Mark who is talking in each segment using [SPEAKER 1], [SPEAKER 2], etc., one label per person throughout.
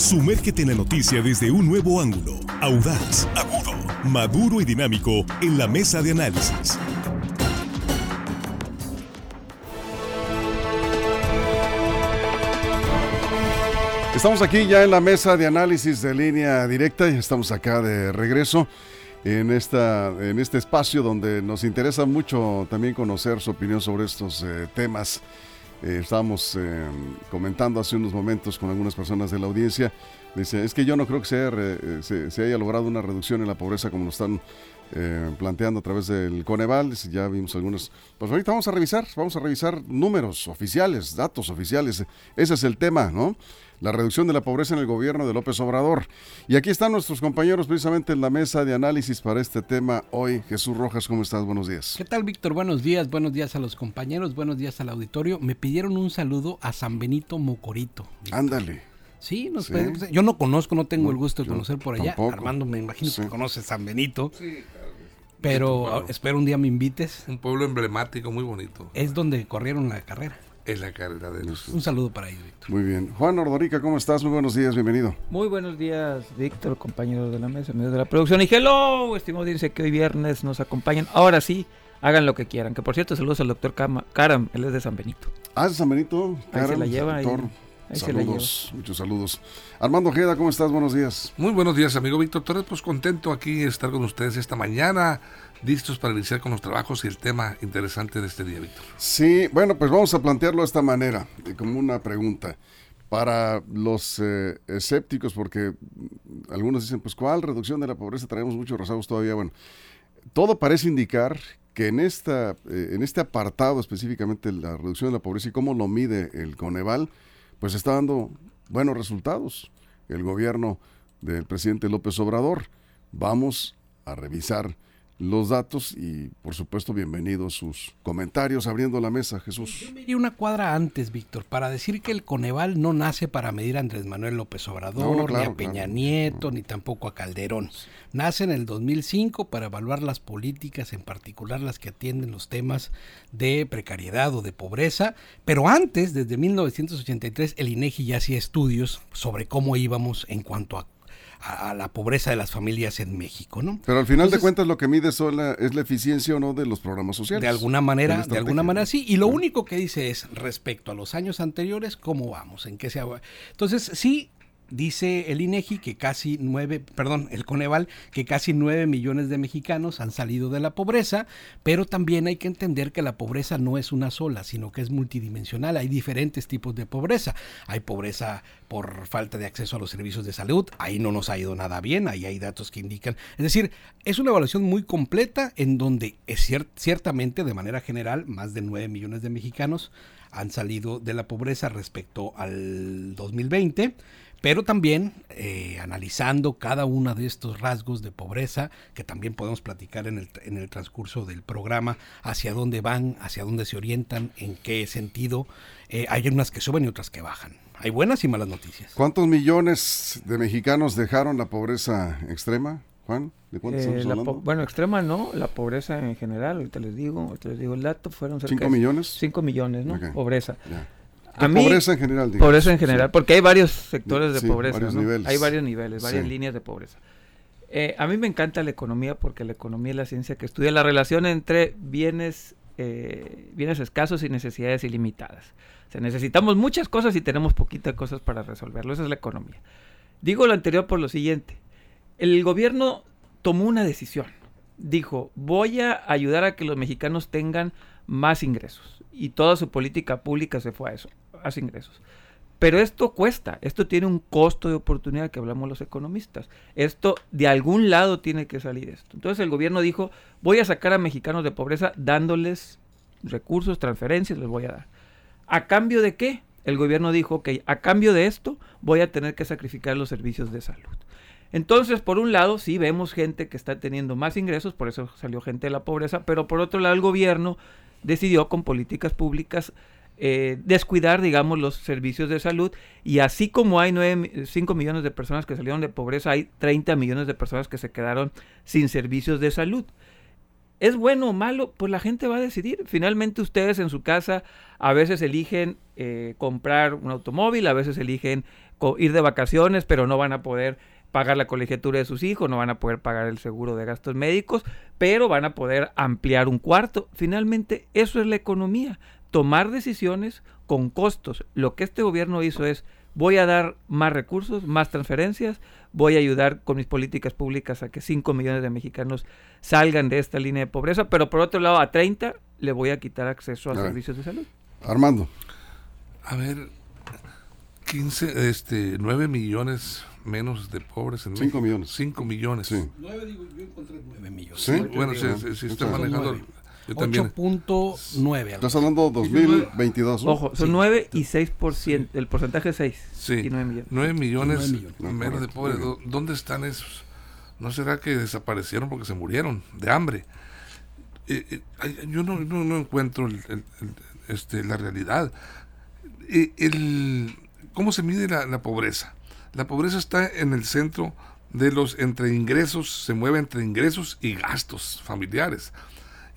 [SPEAKER 1] Sumérgete en la noticia desde un nuevo ángulo, audaz, agudo, maduro y dinámico en la mesa de análisis.
[SPEAKER 2] Estamos aquí ya en la mesa de análisis de línea directa y estamos acá de regreso en, esta, en este espacio donde nos interesa mucho también conocer su opinión sobre estos eh, temas. Eh, estábamos eh, comentando hace unos momentos con algunas personas de la audiencia. Dice, es que yo no creo que se, se, se haya logrado una reducción en la pobreza como lo están planteando a través del Coneval. Ya vimos algunos. Pues ahorita vamos a revisar, vamos a revisar números oficiales, datos oficiales. Ese es el tema, ¿no? La reducción de la pobreza en el gobierno de López Obrador. Y aquí están nuestros compañeros precisamente en la mesa de análisis para este tema hoy. Jesús Rojas, ¿cómo estás? Buenos días.
[SPEAKER 3] ¿Qué tal, Víctor? Buenos días, buenos días a los compañeros, buenos días al auditorio. Me pidieron un saludo a San Benito Mocorito.
[SPEAKER 2] Ándale.
[SPEAKER 3] Sí, nos yo no conozco, no tengo el gusto de conocer por allá. Armando, me imagino que conoce San Benito. Sí, Pero espero un día me invites.
[SPEAKER 4] Un pueblo emblemático, muy bonito.
[SPEAKER 3] Es donde corrieron la carrera
[SPEAKER 4] es la carrera de
[SPEAKER 3] nosotros. Un saludo para ellos, Víctor.
[SPEAKER 2] Muy bien. Juan Ordorica, ¿cómo estás? Muy buenos días, bienvenido.
[SPEAKER 5] Muy buenos días, Víctor, compañeros de la mesa, amigos de la producción. Y hello, estimado dice que hoy viernes nos acompañan. Ahora sí, hagan lo que quieran. Que por cierto, saludos al doctor Karam, él es de San Benito.
[SPEAKER 2] Ah, de San Benito.
[SPEAKER 5] Ahí se la lleva. Doctor.
[SPEAKER 2] saludos, muchos saludos. Armando Ojeda, ¿cómo estás? Buenos días.
[SPEAKER 4] Muy buenos días, amigo Víctor Torres. Pues contento aquí de estar con ustedes esta mañana listos para iniciar con los trabajos y el tema interesante de este día, Víctor.
[SPEAKER 2] Sí, bueno, pues vamos a plantearlo de esta manera, como una pregunta. Para los eh, escépticos, porque algunos dicen, pues, ¿cuál reducción de la pobreza? Traemos muchos rezagos todavía. Bueno, todo parece indicar que en, esta, eh, en este apartado específicamente la reducción de la pobreza y cómo lo mide el Coneval, pues está dando buenos resultados. El gobierno del presidente López Obrador. Vamos a revisar los datos y por supuesto bienvenidos sus comentarios abriendo la mesa, Jesús.
[SPEAKER 3] Yo me iría una cuadra antes, Víctor, para decir que el Coneval no nace para medir a Andrés Manuel López Obrador, ni a Peña Nieto, ni tampoco a Calderón. Nace en el 2005 para evaluar las políticas, en particular las que atienden los temas de precariedad o de pobreza, pero antes, desde 1983, el INEGI ya hacía estudios sobre cómo íbamos en cuanto a a, la pobreza de las familias en México, ¿no?
[SPEAKER 2] Pero al final de cuentas lo que mide es la eficiencia o no de los programas sociales.
[SPEAKER 3] De alguna manera, de, alguna manera sí. Y lo único que dice es respecto a los años anteriores, cómo vamos, en qué se Entonces sí dice el INEGI que casi nueve, perdón, el Coneval, que casi nueve millones de mexicanos han salido de la pobreza, pero también hay que entender que la pobreza no es una sola, sino que es multidimensional. Hay diferentes tipos de pobreza. Hay pobreza por falta de acceso a los servicios de salud, ahí no nos ha ido nada bien, ahí hay datos que indican. Es decir, es una evaluación muy completa en donde es ciertamente, de manera general, más de nueve millones de mexicanos han salido de la pobreza respecto al 2020 pero también eh, analizando cada uno de estos rasgos de pobreza, que también podemos platicar en el, en el transcurso del programa, hacia dónde van, hacia dónde se orientan, en qué sentido. Eh, hay unas que suben y otras que bajan. Hay buenas y malas noticias.
[SPEAKER 2] ¿Cuántos millones de mexicanos dejaron la pobreza extrema? Juan, ¿de cuántos
[SPEAKER 5] eh, Bueno, extrema no, la pobreza en general, ahorita les digo, ahorita les digo el dato, fueron
[SPEAKER 2] cerca ¿Cinco millones?
[SPEAKER 5] Cinco millones, ¿no? Pobreza
[SPEAKER 2] pobreza en general.
[SPEAKER 5] Pobreza en general, porque hay varios sectores de pobreza. Hay varios niveles, varias líneas de pobreza. Eh, a mí me encanta la economía porque la economía es la ciencia que estudia la relación entre bienes, eh, bienes escasos y necesidades ilimitadas. O sea, necesitamos muchas cosas y tenemos poquitas cosas para resolverlo. Esa es la economía. Digo lo anterior por lo siguiente. El gobierno tomó una decisión. Dijo, voy a ayudar a que los mexicanos tengan más ingresos. Y toda su política pública se fue a eso hace ingresos. Pero esto cuesta, esto tiene un costo de oportunidad que hablamos los economistas. Esto de algún lado tiene que salir esto. Entonces el gobierno dijo, voy a sacar a mexicanos de pobreza dándoles recursos, transferencias, les voy a dar. ¿A cambio de qué? El gobierno dijo, ok, a cambio de esto voy a tener que sacrificar los servicios de salud. Entonces, por un lado, sí vemos gente que está teniendo más ingresos, por eso salió gente de la pobreza, pero por otro lado el gobierno decidió con políticas públicas eh, descuidar, digamos, los servicios de salud. Y así como hay 9, 5 millones de personas que salieron de pobreza, hay 30 millones de personas que se quedaron sin servicios de salud. ¿Es bueno o malo? Pues la gente va a decidir. Finalmente ustedes en su casa a veces eligen eh, comprar un automóvil, a veces eligen ir de vacaciones, pero no van a poder pagar la colegiatura de sus hijos, no van a poder pagar el seguro de gastos médicos, pero van a poder ampliar un cuarto. Finalmente, eso es la economía, tomar decisiones con costos. Lo que este gobierno hizo es, voy a dar más recursos, más transferencias, voy a ayudar con mis políticas públicas a que 5 millones de mexicanos salgan de esta línea de pobreza, pero por otro lado a 30 le voy a quitar acceso a, servicios de salud.
[SPEAKER 2] Armando.
[SPEAKER 4] A ver, 15, este, 9 millones menos de pobres en
[SPEAKER 2] 5 millones.
[SPEAKER 4] 5 millones. Sí.
[SPEAKER 3] 9 digo, yo encontré 9 millones.
[SPEAKER 4] ¿Sí? Bueno, si, está manejando...
[SPEAKER 3] 8.9.
[SPEAKER 2] Estás hablando 2022.
[SPEAKER 5] Ojo, son 9 y 6%. El porcentaje es 6.
[SPEAKER 4] Sí. Y 9 millones. 9 millones, menos de pobres. ¿Dónde están esos? ¿No será que desaparecieron porque se murieron de hambre? Eh, eh, yo no, no, encuentro este, la realidad. Eh, el, ¿Cómo se mide la, la pobreza? La pobreza está en el centro de los entre ingresos, se mueve entre ingresos y gastos familiares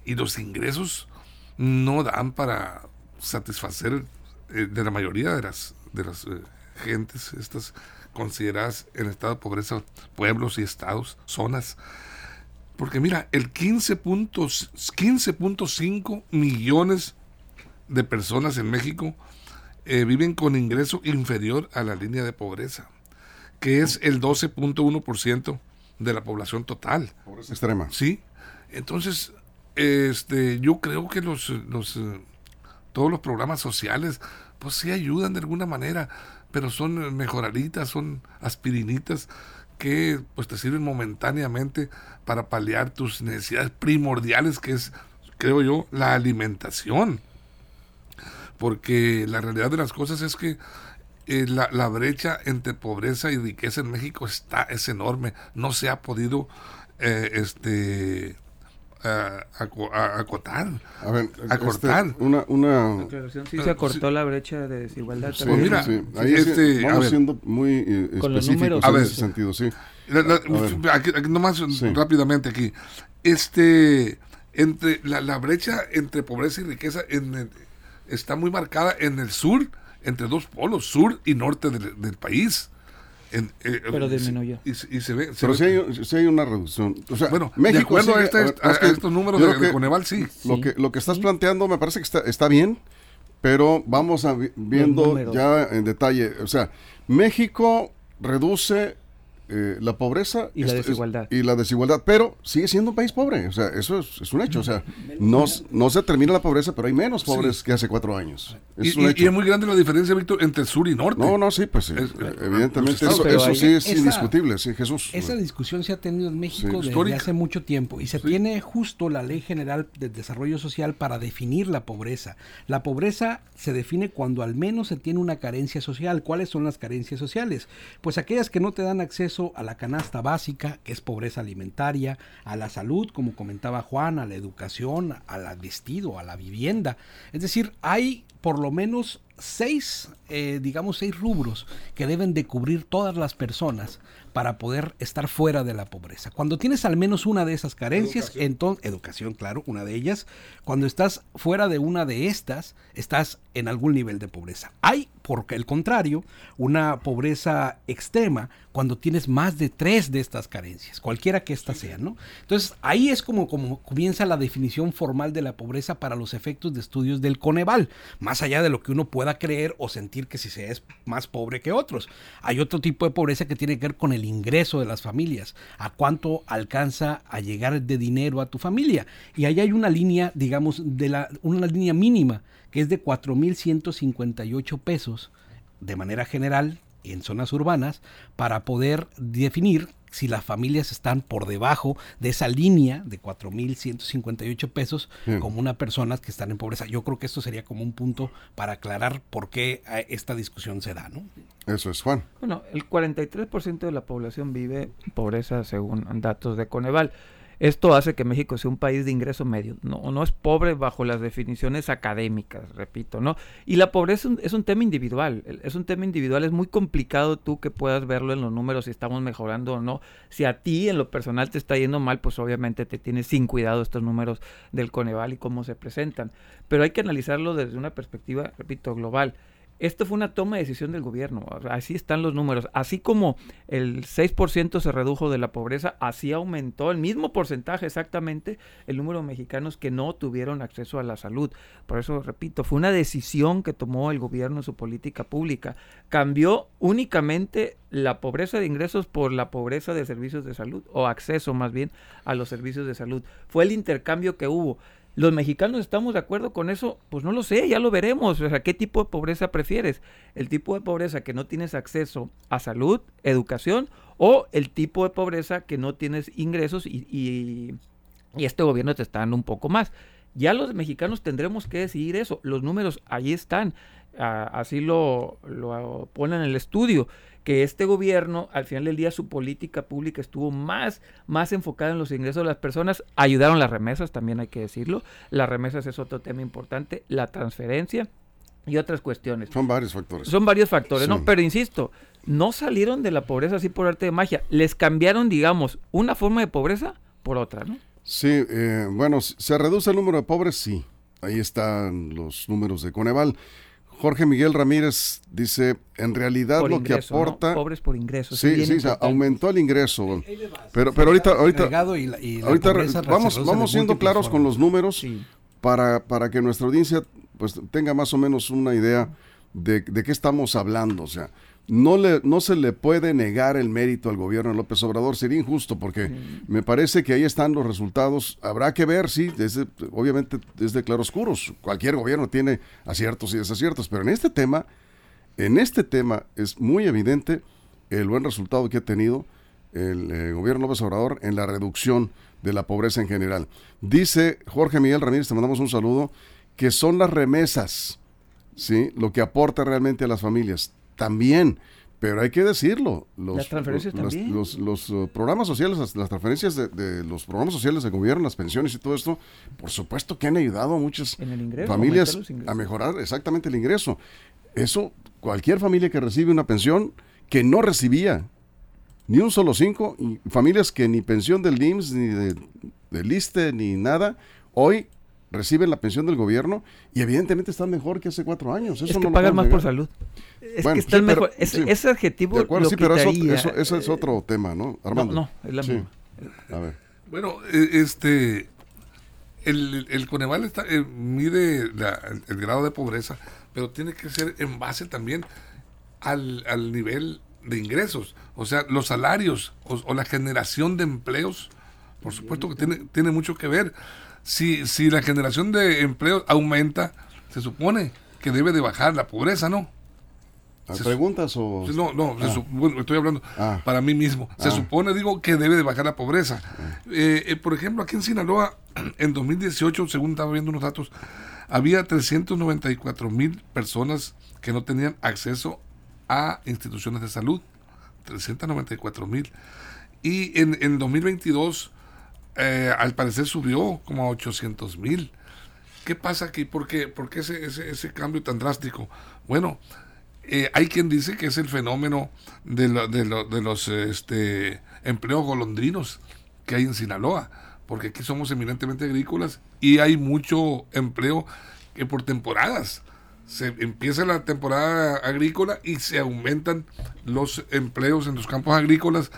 [SPEAKER 4] y los ingresos no dan para satisfacer eh, de la mayoría de las, de las eh, gentes, estas consideradas en estado de pobreza, pueblos y estados, zonas. Porque mira, el 15.5 millones de personas en México eh, viven con ingreso inferior a la línea de pobreza, que es el 12.1% de la población total.
[SPEAKER 2] Pobreza extrema.
[SPEAKER 4] Sí. Entonces, este, yo creo que los, los eh, todos los programas sociales, pues sí ayudan de alguna manera, pero son mejoraditas, son aspirinitas que pues te sirven momentáneamente para paliar tus necesidades primordiales, que es, creo yo, la alimentación. Porque la realidad de las cosas es que eh, la, la, brecha entre pobreza y riqueza en México está es enorme. No se ha podido eh, este a, acotar.
[SPEAKER 2] A ver, acortar. Este, una, una...
[SPEAKER 5] Sí, se acortó la brecha de desigualdad.
[SPEAKER 2] Sí, pues mira, Ahí este, vamos siendo muy eh, específicos en ese sentido, sí.
[SPEAKER 4] aquí, nomás rápidamente aquí. Este, entre la, la, brecha entre pobreza y riqueza en, está muy marcada en el sur, entre dos polos, sur y norte del, del país.
[SPEAKER 5] Eh, pero disminuyó.
[SPEAKER 4] Y, y, se ve.
[SPEAKER 2] pero Si, hay, si, hay, una reducción. O sea,
[SPEAKER 4] bueno, México. De acuerdo a, este, estos números de, Coneval, sí.
[SPEAKER 2] Lo, Que, lo que estás planteando me parece que está, está bien, pero vamos a, viendo ya en detalle. O sea, México reduce eh, la pobreza
[SPEAKER 5] y la desigualdad.
[SPEAKER 2] y la desigualdad, pero sigue siendo un país pobre, o sea, eso es, un hecho, o sea, no, no, se termina la pobreza, pero hay menos pobres que hace cuatro años.
[SPEAKER 4] Es y, es muy grande la diferencia, Víctor, entre sur y norte.
[SPEAKER 2] No, no, sí, pues sí, evidentemente eso, sí es indiscutible, sí, Jesús.
[SPEAKER 3] Esa discusión se ha tenido en México desde hace mucho tiempo y se tiene justo la Ley General de Desarrollo Social para definir la pobreza. La pobreza se define cuando al menos se tiene una carencia social. ¿Cuáles son las carencias sociales? Pues aquellas que no te dan acceso a la canasta básica, que es pobreza alimentaria, a la salud, como comentaba Juan, a la educación, al vestido, a la vivienda. Es decir, hay por lo menos seis, eh, digamos, seis rubros que deben de cubrir todas las personas para poder estar fuera de la pobreza. Cuando tienes al menos una de esas carencias, entonces, educación, claro, una de ellas, cuando estás fuera de una de estas, estás en algún nivel de pobreza. Hay, por el contrario, una pobreza extrema cuando tienes más de tres de estas carencias, cualquiera que éstas sean, ¿no? Entonces, ahí es como, como comienza la definición formal de la pobreza para los efectos de estudios del Coneval, más allá de lo que uno pueda creer o sentir que si se es más pobre que otros. Hay otro tipo de pobreza que tiene que ver con el ingreso de las familias, a cuánto alcanza a llegar de dinero a tu familia. Y ahí hay una línea, digamos, de la, una línea mínima, que es de 4.158 pesos de manera general en zonas urbanas para poder definir si las familias están por debajo de esa línea de 4.158 pesos como una personas que están en pobreza. Yo creo que esto sería como un punto para aclarar por qué eh, esta discusión se da, ¿no?
[SPEAKER 2] Eso es, Juan.
[SPEAKER 5] Bueno, el 43% de la población vive en pobreza según datos de Coneval. Esto hace que México sea un país de ingreso medio. No, no es pobre bajo las definiciones académicas, repito, ¿no? Y la pobreza es un, tema individual. Es un tema individual. Es muy complicado tú que puedas verlo en los números si estamos mejorando o no. Si a ti en lo personal te está yendo mal, pues obviamente te tienes sin cuidado estos números del Coneval y cómo se presentan. Pero hay que analizarlo desde una perspectiva, repito, global. Esto fue una toma de decisión del gobierno, así están los números. Así como el 6% se redujo de la pobreza, así aumentó el mismo porcentaje exactamente el número de mexicanos que no tuvieron acceso a la salud. Por eso, repito, fue una decisión que tomó el gobierno en su política pública. Cambió únicamente la pobreza de ingresos por la pobreza de servicios de salud, o acceso más bien a los servicios de salud. Fue el intercambio que hubo. ¿Los mexicanos estamos de acuerdo con eso? Pues no lo sé, ya lo veremos. ¿qué tipo de pobreza prefieres? ¿El tipo de pobreza que no tienes acceso a salud, educación o el tipo de pobreza que no tienes ingresos y, y, este gobierno te está dando un poco más? Ya los mexicanos tendremos que decidir eso. Los números ahí están. Así lo, lo ponen en el estudio que este gobierno, al final del día, su política pública estuvo más, más enfocada en los ingresos de las personas. Ayudaron las remesas, también hay que decirlo. Las remesas es otro tema importante. La transferencia y otras cuestiones.
[SPEAKER 2] Son varios factores.
[SPEAKER 5] Son varios factores, ¿no? Pero insisto, no salieron de la pobreza así por arte de magia. Les cambiaron, digamos, una forma de pobreza por otra, ¿no?
[SPEAKER 2] Sí, eh, bueno, se reduce el número de pobres, sí. Ahí están los números de Coneval. Jorge Miguel Ramírez dice, en realidad lo que aporta...
[SPEAKER 5] Pobres por ingresos.
[SPEAKER 2] Sí, sí, aumentó el ingreso. Pero, pero ahorita, ahorita, ahorita vamos, vamos siendo claros con los números para, para que nuestra audiencia pues tenga más o menos una idea de, de qué estamos hablando. O sea, no, le, no se le puede negar el mérito al gobierno de López Obrador, sería injusto, porque me parece que ahí están los resultados. Habrá que ver, sí, desde, obviamente desde claroscuros. Cualquier gobierno tiene aciertos y desaciertos, pero en este tema, en este tema es muy evidente el buen resultado que ha tenido el eh, gobierno López Obrador en la reducción de la pobreza en general. Dice Jorge Miguel Ramírez, te mandamos un saludo, que son las remesas, ¿sí? Lo que aporta realmente a las familias también, pero hay que decirlo. Los,
[SPEAKER 5] las transferencias también.
[SPEAKER 2] Los, uh, programas sociales, las, transferencias de, los programas sociales de gobierno, las pensiones y todo esto, por supuesto que han ayudado a muchas familias a mejorar exactamente el ingreso. Eso, cualquier familia que recibe una pensión que no recibía ni un solo cinco, familias que ni pensión del IMSS, ni de, del ISTE, ni nada, hoy reciben la pensión del gobierno y evidentemente están mejor que hace cuatro años.
[SPEAKER 5] Eso es que pagan más por salud. Es que están mejor. ese adjetivo.
[SPEAKER 2] De acuerdo, sí, pero eso, eso, es otro tema, ¿no?
[SPEAKER 5] Armando. No, es la misma.
[SPEAKER 4] A ver. Bueno, e, este. El, el Coneval está, eh, mide el, grado de pobreza, pero tiene que ser en base también al, al nivel de ingresos, o sea, los salarios o, la generación de empleos, por supuesto que tiene, tiene mucho que ver si, si la generación de empleo aumenta, se supone que debe de bajar la pobreza, ¿no?
[SPEAKER 2] ¿Preguntas o...?
[SPEAKER 4] No, no, ah. estoy hablando ah. para mí mismo. Se ah. supone, digo, que debe de bajar la pobreza. Eh, eh, por ejemplo, aquí en Sinaloa, en 2018, según estaba viendo unos datos, había 394 mil personas que no tenían acceso a instituciones de salud. 394 mil. Y en, en 2022 eh, al parecer subió como a 800 mil. ¿Qué pasa aquí? ¿Por qué, ¿Por qué ese, ese, cambio tan drástico? Bueno, eh, hay quien dice que es el fenómeno de, de, de los este, empleos golondrinos que hay en Sinaloa, porque aquí somos eminentemente agrícolas y hay mucho empleo que por temporadas. Se empieza la temporada agrícola y se aumentan los empleos en los campos agrícolas.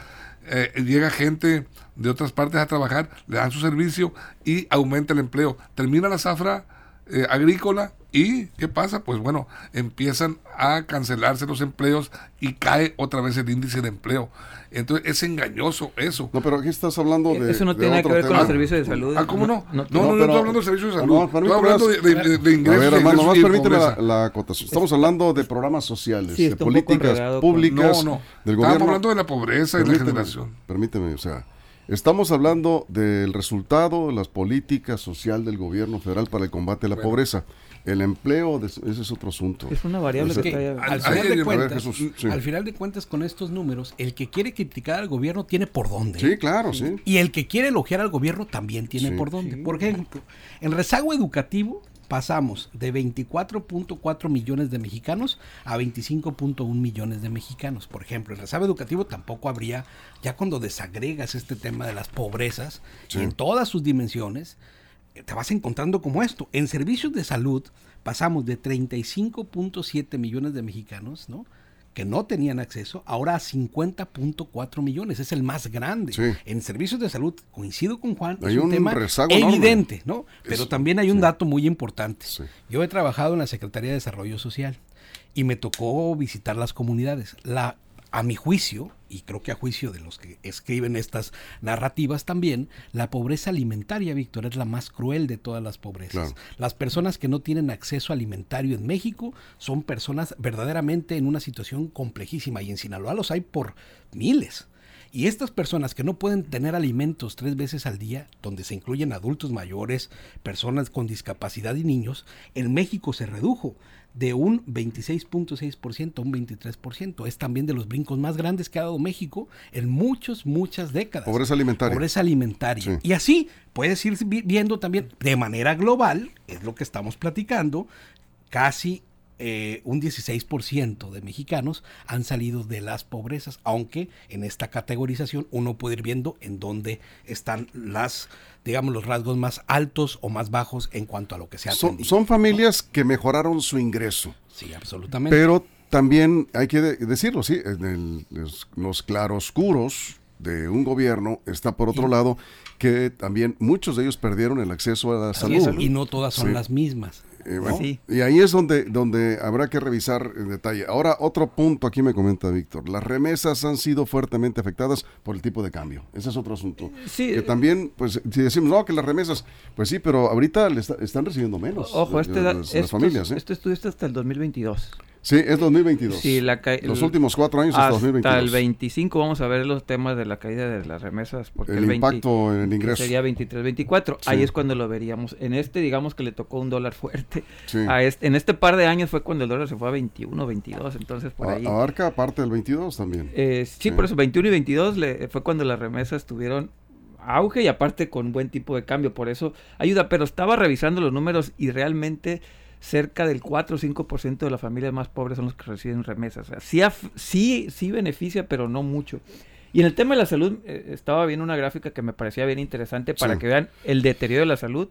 [SPEAKER 4] Eh, llega gente de otras partes a trabajar, le dan su servicio y aumenta el empleo. Termina la zafra eh, agrícola y ¿qué pasa? Pues bueno, empiezan a cancelarse los empleos y cae otra vez el índice de empleo. Entonces es engañoso eso.
[SPEAKER 2] No, pero aquí estás hablando de.
[SPEAKER 5] Eso no tiene que ver con los servicios de salud.
[SPEAKER 4] Ah, ¿cómo no? No, no, no, estoy hablando de servicios de salud. No, estoy hablando de, de, ingresos. A ver,
[SPEAKER 2] hermano, más permíteme la, acotación. Estamos hablando de programas sociales, de políticas públicas
[SPEAKER 4] no, no. del gobierno. Estamos hablando de la pobreza y la generación.
[SPEAKER 2] Permíteme, o sea. Estamos hablando del resultado de las políticas social del gobierno federal para el combate a la pobreza. El empleo, ese es otro asunto.
[SPEAKER 5] Es una variable
[SPEAKER 3] que, al, final de cuentas, al final de cuentas, con estos números, el que quiere criticar al gobierno tiene por dónde.
[SPEAKER 2] Sí, claro, sí.
[SPEAKER 3] Y el que quiere elogiar al gobierno también tiene por dónde. Por ejemplo, en rezago educativo pasamos de 24.4 millones de mexicanos a 25.1 millones de mexicanos. Por ejemplo, en rezago educativo tampoco habría, ya cuando desagregas este tema de las pobrezas en todas sus dimensiones, te vas encontrando como esto. En servicios de salud pasamos de 35.7 millones de mexicanos, ¿no? que no tenían acceso, ahora a 50.4 millones, es el más grande. En servicios de salud, coincido con Juan,
[SPEAKER 2] es un, tema
[SPEAKER 3] evidente, ¿no? Pero también hay un dato muy importante. Yo he trabajado en la Secretaría de Desarrollo Social y me tocó visitar las comunidades. La a mi juicio, y creo que a juicio de los que escriben estas narrativas también, la pobreza alimentaria, Víctor, es la más cruel de todas las pobrezas. Las personas que no tienen acceso alimentario en México son personas verdaderamente en una situación complejísima y en Sinaloa los hay por miles. Y estas personas que no pueden tener alimentos tres veces al día, donde se incluyen adultos mayores, personas con discapacidad y niños, en México se redujo de un 26.6% a un 23%. Es también de los brincos más grandes que ha dado México en muchas, muchas décadas.
[SPEAKER 2] Pobreza alimentaria.
[SPEAKER 3] Pobreza alimentaria. Y así puedes ir viendo también de manera global, es lo que estamos platicando, casi eh, un 16% de mexicanos han salido de las pobrezas, aunque en esta categorización uno puede ir viendo en dónde están las, digamos, los rasgos más altos o más bajos en cuanto a lo que se ha
[SPEAKER 2] son, son familias que mejoraron su ingreso.
[SPEAKER 3] Sí, absolutamente.
[SPEAKER 2] Pero también hay que decirlo, sí, en los, claroscuros de un gobierno está por otro lado que también muchos de ellos perdieron el acceso a la salud.
[SPEAKER 3] y no todas son las mismas.
[SPEAKER 2] Eh, y ahí es donde, donde habrá que revisar en detalle. Ahora, otro punto aquí me comenta Víctor. Las remesas han sido fuertemente afectadas por el tipo de cambio. Ese es otro asunto.
[SPEAKER 5] Sí.
[SPEAKER 2] Que también, pues, si decimos, no, que las remesas, pues sí, pero ahorita le están recibiendo menos.
[SPEAKER 5] Ojo, este, las, familias. ¿eh? Este estudio está hasta el 2022.
[SPEAKER 2] Sí, es 2022.
[SPEAKER 5] Sí, la
[SPEAKER 2] los últimos cuatro años hasta, 2022.
[SPEAKER 5] Hasta el 25 vamos a ver los temas de la caída de las remesas. Porque
[SPEAKER 2] el, impacto en el ingreso.
[SPEAKER 5] Sería 23, 24. Ahí es cuando lo veríamos. En este, digamos que le tocó un dólar fuerte. A este, en este par de años fue cuando el dólar se fue a 21, 22. Entonces, por ahí.
[SPEAKER 2] Abarca parte del 22 también.
[SPEAKER 5] Eh, sí, por eso 21 y 22 le, fue cuando las remesas tuvieron auge y aparte con buen tipo de cambio. Por eso ayuda. Pero estaba revisando los números y realmente cerca del 4 o 5% de las familias más pobres son los que reciben remesas. O sea, sí, sí, beneficia, pero no mucho. Y en el tema de la salud, eh, estaba viendo una gráfica que me parecía bien interesante para que vean el deterioro de la salud.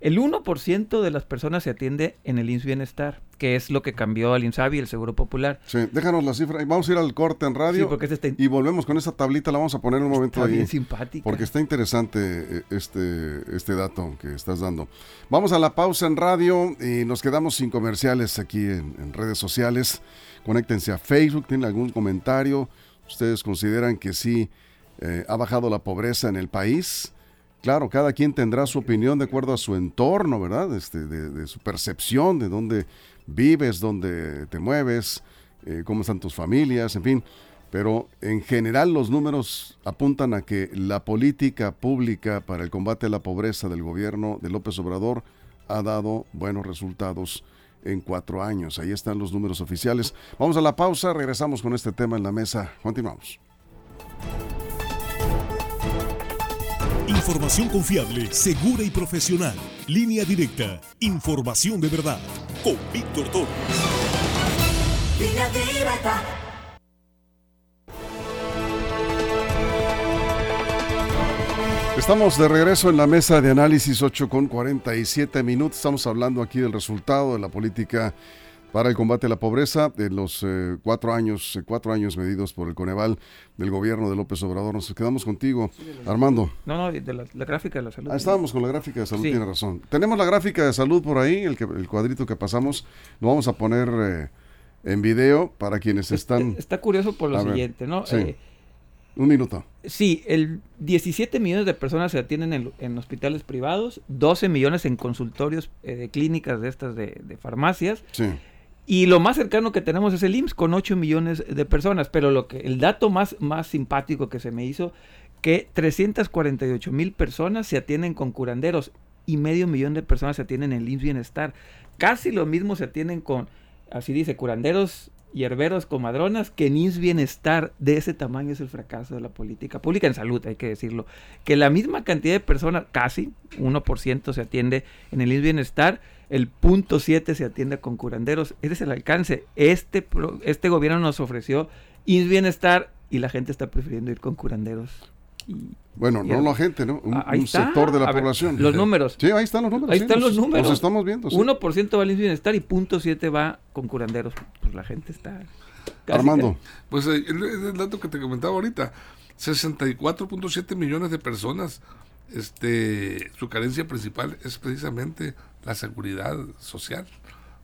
[SPEAKER 5] El 1% de las personas se atiende en el INS Bienestar, que es lo que cambió al INSABI, el Seguro Popular.
[SPEAKER 2] Sí, déjanos la cifra. Vamos a ir al corte en radio
[SPEAKER 5] porque
[SPEAKER 2] y volvemos con esa tablita, la vamos a poner en un momento
[SPEAKER 5] está Bien simpática.
[SPEAKER 2] Porque está interesante eh, este, este dato que estás dando. Vamos a la pausa en radio y nos quedamos sin comerciales aquí en, redes sociales. Conéctense a Facebook, tienen algún comentario. ¿Ustedes consideran que sí eh, ha bajado la pobreza en el país? Claro, cada quien tendrá su opinión de acuerdo a su entorno, ¿verdad? Este, de, su percepción, de dónde vives, dónde te mueves, eh, cómo están tus familias, en fin. Pero en general los números apuntan a que la política pública para el combate a la pobreza del gobierno de López Obrador ha dado buenos resultados en cuatro años. Ahí están los números oficiales. Vamos a la pausa, regresamos con este tema en la mesa. Continuamos.
[SPEAKER 1] Información confiable, segura y profesional. Línea directa. Información de verdad. Con Víctor Torres. Línea directa.
[SPEAKER 2] Estamos de regreso en la mesa de análisis 8 con 47 minutos. Estamos hablando aquí del resultado de la política para el combate a la pobreza de los eh, cuatro años, eh, cuatro años medidos por el Coneval del gobierno de López Obrador. Nos quedamos contigo, Armando.
[SPEAKER 5] No, no, de la, gráfica de la salud.
[SPEAKER 2] Ah, estábamos con la gráfica de salud, tiene razón. Tenemos la gráfica de salud por ahí, el, que, el cuadrito que pasamos, lo vamos a poner eh, en video para quienes están...
[SPEAKER 5] Está curioso por lo siguiente, ¿no?
[SPEAKER 2] Un minuto.
[SPEAKER 5] Sí, el 17 millones de personas se atienden en, hospitales privados, 12 millones en consultorios de clínicas de estas de, de farmacias.
[SPEAKER 2] Sí.
[SPEAKER 5] Y lo más cercano que tenemos es el IMSS con 8 millones de personas. Pero lo que, el dato más, más simpático que se me hizo, que 348 mil personas se atienden con curanderos y medio millón de personas se atienden en el IMSS Bienestar. casi lo mismo se atienden con, así dice, curanderos hierberos, comadronas, que ni es bienestar de ese tamaño es el fracaso de la política pública en salud, hay que decirlo. Que la misma cantidad de personas, casi 1% se atiende en el bienestar, el punto 7 se atiende con curanderos. Ese es el alcance. Este, este gobierno nos ofreció INS bienestar y la gente está prefiriendo ir con curanderos.
[SPEAKER 2] bueno, no la gente, ¿no? Un, sector de la población.
[SPEAKER 5] los números.
[SPEAKER 2] Sí, ahí están los números.
[SPEAKER 5] Ahí están los, números.
[SPEAKER 2] Los estamos viendo.
[SPEAKER 5] 1% va al bienestar y punto 7 va con curanderos. Pues la gente está.
[SPEAKER 2] Armando.
[SPEAKER 4] Pues eh, el, dato que te comentaba ahorita: 64.7 millones de personas. Este, su carencia principal es precisamente la seguridad social,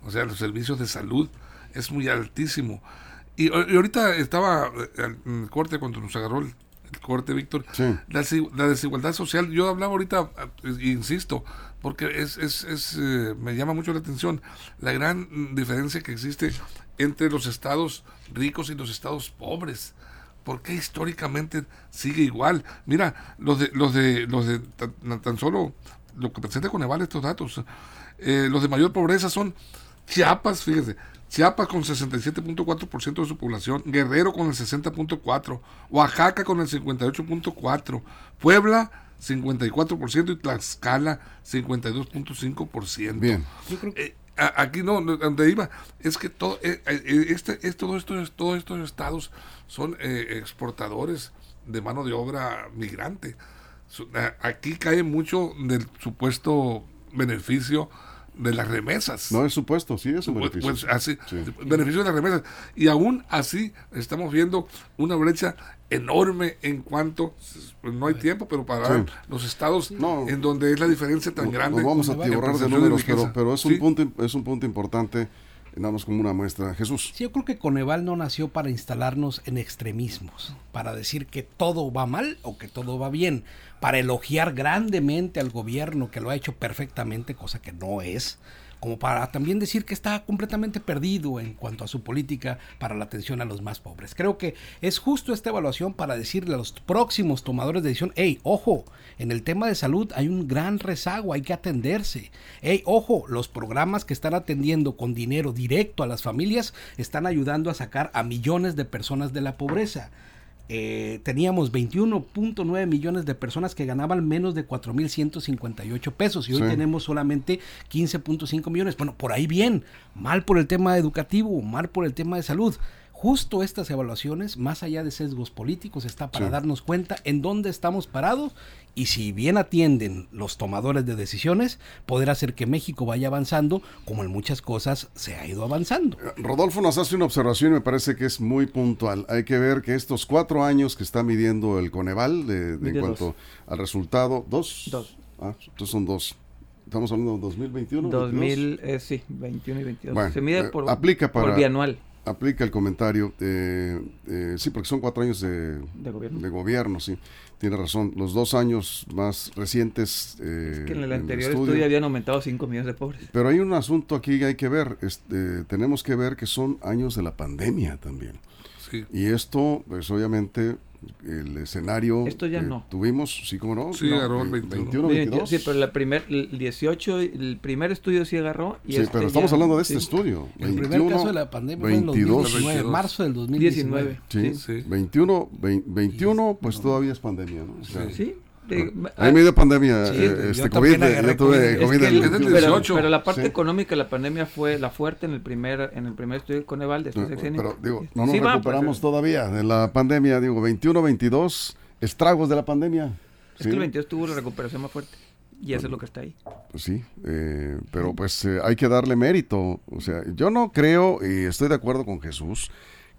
[SPEAKER 4] o sea, los servicios de salud es muy altísimo. Y, ahorita estaba eh, en el corte cuando nos agarró el, corte, Víctor, la, desigualdad social, yo hablaba ahorita, eh, insisto, porque es, es, es eh, me llama mucho la atención la gran diferencia que existe entre los estados ricos y los estados pobres. ¿Por qué históricamente sigue igual? Mira, los de, los de, los de tan, solo lo que presenta Coneval estos datos, los de mayor pobreza son Chiapas, fíjese, Chiapas con 67.4% de su población, Guerrero con el 60.4%, Oaxaca con el 58.4%, Puebla 54% y Tlaxcala 52.5%. Bien. Eh, aquí no, donde iba, es que todo, eh, eh, este, es, todo esto, todos estos estados son exportadores de mano de obra migrante. Aquí cae mucho del supuesto beneficio de las remesas.
[SPEAKER 2] No es supuesto, sí es un pues, beneficio.
[SPEAKER 4] Pues, así, beneficio de las remesas. Y aún así estamos viendo una brecha enorme en cuanto, pues no hay tiempo, pero para los estados en donde es la diferencia tan grande.
[SPEAKER 2] No vamos a tiborrar de números, pero, pero es, un punto, es un punto importante damos como una muestra. Jesús.
[SPEAKER 3] Sí, yo creo que Coneval no nació para instalarnos en extremismos, para decir que todo va mal o que todo va bien, para elogiar grandemente al gobierno que lo ha hecho perfectamente, cosa que no es como para también decir que está completamente perdido en cuanto a su política para la atención a los más pobres. Creo que es justo esta evaluación para decirle a los próximos tomadores de decisión, hey, ojo, en el tema de salud hay un gran rezago, hay que atenderse. Hey, ojo, los programas que están atendiendo con dinero directo a las familias están ayudando a sacar a millones de personas de la pobreza. Eh, teníamos 21.9 millones de personas que ganaban menos de 4.158 pesos y hoy tenemos solamente 15.5 millones. Bueno, por ahí bien, mal por el tema educativo, mal por el tema de salud justo estas evaluaciones, más allá de sesgos políticos, está para darnos cuenta en dónde estamos parados y si bien atienden los tomadores de decisiones, poder hacer que México vaya avanzando, como en muchas cosas se ha ido avanzando.
[SPEAKER 2] Rodolfo nos hace una observación y me parece que es muy puntual. Hay que ver que estos cuatro años que está midiendo el Coneval de, en cuanto al resultado, dos.
[SPEAKER 5] Dos.
[SPEAKER 2] Ah, entonces son dos. Estamos hablando de 2021.
[SPEAKER 5] 2000, eh, sí, 21 y 22. se mide
[SPEAKER 2] eh, por, aplica para,
[SPEAKER 5] por bianual
[SPEAKER 2] aplica el comentario. Eh, eh, sí, porque son cuatro años de,
[SPEAKER 5] de,
[SPEAKER 2] gobierno. sí. Tiene razón. Los dos años más recientes.
[SPEAKER 5] Eh, es que en el anterior estudio, habían aumentado 5 millones de pobres.
[SPEAKER 2] Pero hay un asunto aquí que hay que ver. Este, tenemos que ver que son años de la pandemia también. Sí. Y esto, pues obviamente, el escenario
[SPEAKER 5] Esto ya no.
[SPEAKER 2] tuvimos, sí, como no.
[SPEAKER 4] Sí, agarró el
[SPEAKER 2] 21, 22.
[SPEAKER 5] Sí, pero la primer, el 18, el primer estudio sí agarró.
[SPEAKER 2] Y sí, este pero estamos hablando de este estudio.
[SPEAKER 3] El primer caso de la pandemia 22, fue en marzo del 2019.
[SPEAKER 2] Sí, sí. 21, 21, pues todavía es pandemia, ¿no?
[SPEAKER 5] sí.
[SPEAKER 2] Hay medio pandemia, eh, este COVID, yo tuve
[SPEAKER 5] COVID en el, pero, pero, la parte económica de la pandemia fue la fuerte en el primer en el primer estudio con Coneval de estos
[SPEAKER 2] Pero digo, no nos pues, recuperamos todavía de la pandemia, digo, 21, 22 estragos de la pandemia.
[SPEAKER 5] Es que el 22 tuvo la recuperación más fuerte. Y eso es lo que está ahí.
[SPEAKER 2] Pues sí, eh, pero pues eh, hay que darle mérito. O sea, yo no creo, y estoy de acuerdo con Jesús,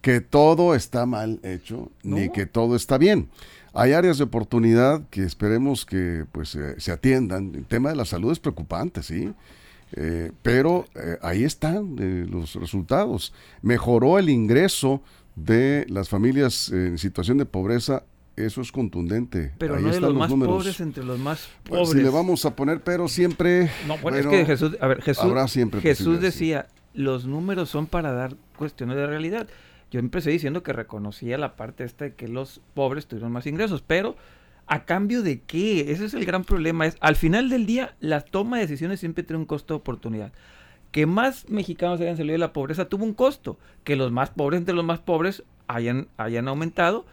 [SPEAKER 2] que todo está mal hecho, ni que todo está bien. Hay áreas de oportunidad que esperemos que pues se atiendan. El tema de la salud es preocupante, sí. Eh, pero eh, ahí están eh, los resultados. Mejoró el ingreso de las familias en situación de pobreza eso es contundente.
[SPEAKER 5] Pero no de los, más pobres entre los más pobres.
[SPEAKER 2] si le vamos a poner, pero siempre.
[SPEAKER 5] No, bueno, es que Jesús, a ver, Jesús, Jesús decía, los números son para dar cuestiones de realidad. Yo empecé diciendo que reconocía la parte esta de que los pobres tuvieron más ingresos, pero ¿a cambio de qué? Ese es el gran problema. Es, al final del día, la toma de decisiones siempre tiene un costo de oportunidad. que más mexicanos hayan salido de la pobreza tuvo un costo, que los más pobres entre los más pobres hayan, hayan aumentado,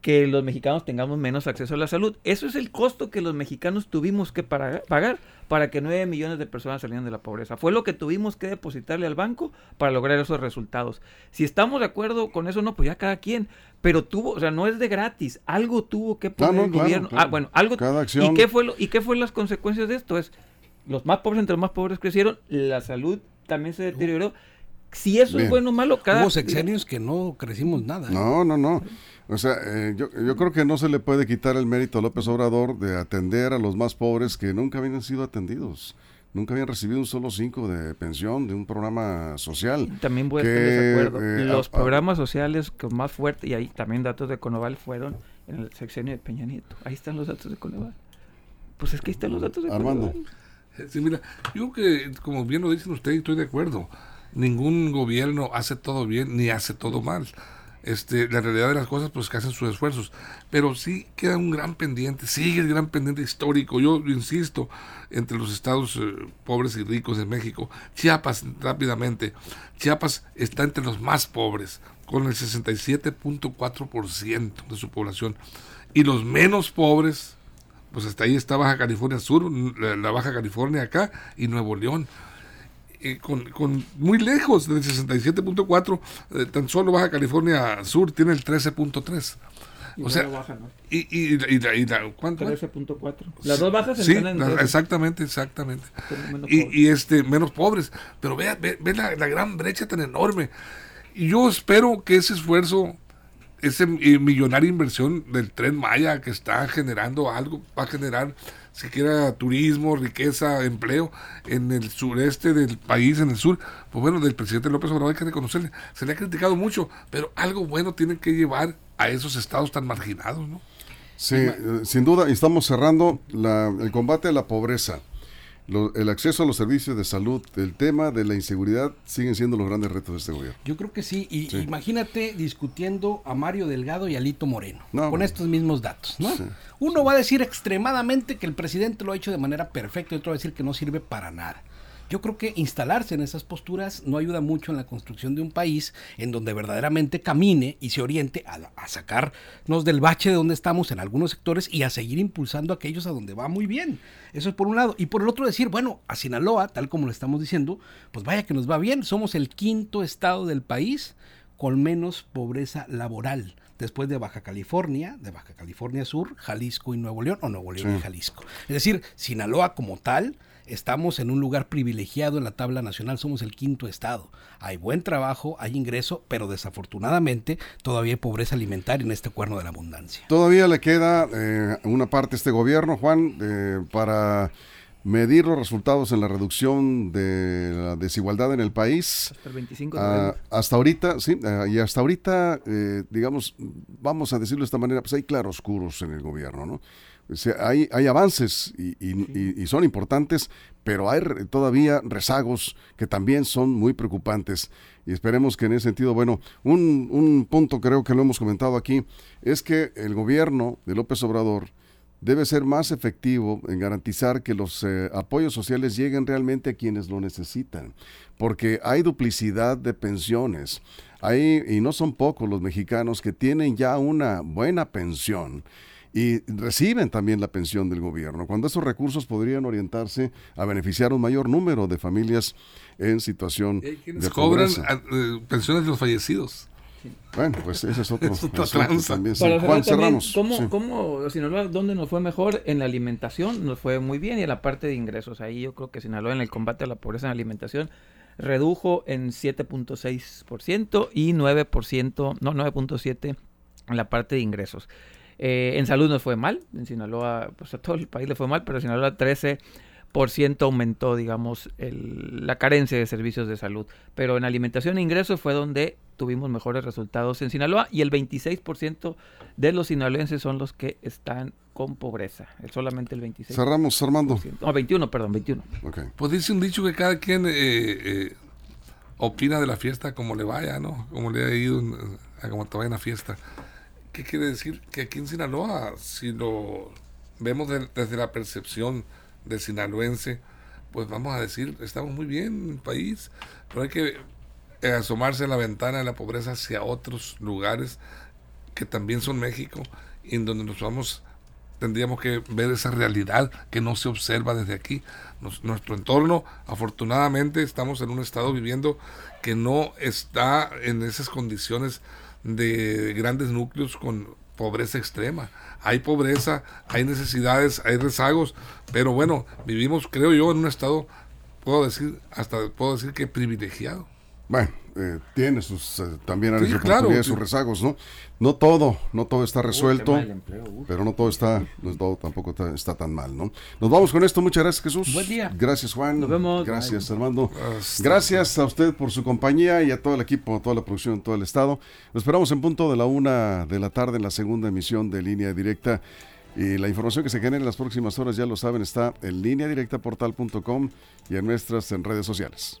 [SPEAKER 5] que los mexicanos tengamos menos acceso a la salud. Eso es el costo que los mexicanos tuvimos que pagar para que 9 millones de personas salieran de la pobreza. Fue lo que tuvimos que depositarle al banco para lograr esos resultados. Si estamos de acuerdo con eso, no, pues ya cada quien. Pero tuvo, o sea, no es de gratis. Algo tuvo que poner el gobierno. Ah, bueno, algo. ¿Y qué fue lo, y qué fue las consecuencias de esto? Es los más pobres entre los más pobres crecieron, la salud también se deterioró. Si eso es bueno o malo,
[SPEAKER 3] cada... Hubo sexenios que no crecimos nada.
[SPEAKER 2] No, no, no. O sea, eh, yo, yo, creo que no se le puede quitar el mérito a López Obrador de atender a los más pobres que nunca habían sido atendidos. Nunca habían recibido un solo cinco de pensión de un programa social.
[SPEAKER 5] También voy a estar de acuerdo. Eh, los programas sociales que más fuertes, y ahí también datos de Conoval, fueron en el sexenio de Peña Nieto. Ahí están los datos de Conoval. Pues es que ahí están los datos de Armando.
[SPEAKER 4] Sí, mira, yo que, como bien lo dicen ustedes, estoy de acuerdo. Ningún gobierno hace todo bien ni hace todo mal este, la realidad de las cosas, pues que hacen sus esfuerzos. Pero sí queda un gran pendiente, sigue el gran pendiente histórico. Yo insisto, entre los estados eh, pobres y ricos de México, Chiapas, rápidamente, Chiapas está entre los más pobres, con el 67.4% de su población. Y los menos pobres, pues hasta ahí está Baja California Sur, la Baja California acá y Nuevo León. Eh, con, muy lejos del 67.4, eh, tan solo Baja California Sur tiene el 13.3. O sea, y, y, y, la, ¿cuánto?
[SPEAKER 5] 13.4. Las dos bajas
[SPEAKER 4] sí, están en exactamente, exactamente. Y, este menos pobres, pero ve, ve, la, la, gran brecha tan enorme. Y yo espero que ese esfuerzo, esa eh, millonaria inversión del tren Maya que está generando algo, va a generar siquiera turismo, riqueza, empleo en el sureste del país, en el sur, pues bueno, del presidente López Obrador hay que reconocerle, se le ha criticado mucho, pero algo bueno tiene que llevar a esos estados tan marginados, ¿no?
[SPEAKER 2] Sí, eh, sin duda, estamos cerrando el combate a la pobreza el acceso a los servicios de salud, el tema de la inseguridad siguen siendo los grandes retos de este gobierno.
[SPEAKER 3] Yo creo que sí, y imagínate discutiendo a Mario Delgado y a Lito Moreno con estos mismos datos, ¿no? Uno va a decir extremadamente que el presidente lo ha hecho de manera perfecta y otro va a decir que no sirve para nada. Yo creo que instalarse en esas posturas no ayuda mucho en la construcción de un país en donde verdaderamente camine y se oriente a, sacarnos del bache de donde estamos en algunos sectores y a seguir impulsando a aquellos a donde va muy bien. Eso es por un lado. Y por el otro decir, bueno, a Sinaloa, tal como lo estamos diciendo, pues vaya que nos va bien. Somos el quinto estado del país con menos pobreza laboral después de Baja California, de Baja California Sur, Jalisco y Nuevo León, o Nuevo León y Jalisco. Es decir, Sinaloa como tal estamos en un lugar privilegiado en la tabla nacional, somos el quinto estado. Hay buen trabajo, hay ingreso, pero desafortunadamente todavía hay pobreza alimentaria en este cuerno de la abundancia.
[SPEAKER 2] Todavía le queda eh, una parte a este gobierno, Juan, eh, para medir los resultados en la reducción de la desigualdad en el país.
[SPEAKER 5] Hasta el 25 de
[SPEAKER 2] ah, Hasta ahorita, sí, ah, y hasta ahorita, eh, digamos, vamos a decirlo de esta manera, pues hay claroscuros en el gobierno, ¿no? Hay, hay avances y, son importantes, pero hay todavía rezagos que también son muy preocupantes. Y esperemos que en ese sentido, bueno, un, un punto creo que lo hemos comentado aquí, es que el gobierno de López Obrador debe ser más efectivo en garantizar que los eh, apoyos sociales lleguen realmente a quienes lo necesitan, porque hay duplicidad de pensiones. Hay, y no son pocos los mexicanos que tienen ya una buena pensión y reciben también la pensión del gobierno, cuando esos recursos podrían orientarse a beneficiar a un mayor número de familias en situación de
[SPEAKER 4] cobran eh, pensiones de los fallecidos.
[SPEAKER 2] Bueno, pues ese es otro,
[SPEAKER 5] también. Juan, cerramos. ¿cómo, ¿Cómo Sinaloa, dónde nos fue mejor? En la alimentación nos fue muy bien y en la parte de ingresos. Ahí yo creo que Sinaloa en el combate a la pobreza en la alimentación redujo en 7.6% y 9%, no, 9.7% en la parte de ingresos. Eh, en salud no fue mal, en Sinaloa, pues a todo el país le fue mal, pero en Sinaloa 13% aumentó, digamos, la carencia de servicios de salud. Pero en alimentación e ingresos fue donde tuvimos mejores resultados en Sinaloa y el 26% de los sinaloenses son los que están con pobreza, solamente el 26%.
[SPEAKER 2] Cerramos, Armando.
[SPEAKER 5] No, 21, perdón, 21.
[SPEAKER 4] Pues dice un dicho que cada quien eh, eh, opina de la fiesta como le vaya, ¿no? Como le ha ido, a como te vaya en la fiesta. ¿Qué quiere decir? Que aquí en Sinaloa, si lo vemos desde la percepción del sinaloense, pues vamos a decir, estamos muy bien en el país, pero hay que eh, asomarse a la ventana de la pobreza hacia otros lugares que también son México, y en donde nos vamos, tendríamos que ver esa realidad que no se observa desde aquí. nuestro entorno, afortunadamente, estamos en un estado viviendo que no está en esas condiciones de grandes núcleos con pobreza extrema. Hay pobreza, hay necesidades, hay rezagos, pero bueno, vivimos, creo yo, en un estado, puedo decir, hasta puedo decir que privilegiado.
[SPEAKER 2] Bueno, eh, tiene sus, eh, también ha sus rezagos, ¿no? No todo, no todo está resuelto, pero no todo está, no todo tampoco está, tan mal, ¿no? Nos vamos con esto, muchas gracias Jesús.
[SPEAKER 3] Buen día.
[SPEAKER 2] Gracias Juan.
[SPEAKER 3] Nos vemos.
[SPEAKER 2] Gracias Armando. Gracias a usted por su compañía y a todo el equipo, a toda la producción, todo el estado. Nos esperamos en punto de la una de la tarde en la segunda emisión de Línea Directa. Y la información que se genere en las próximas horas, ya lo saben, está en línea directa portal.com y en nuestras en redes sociales.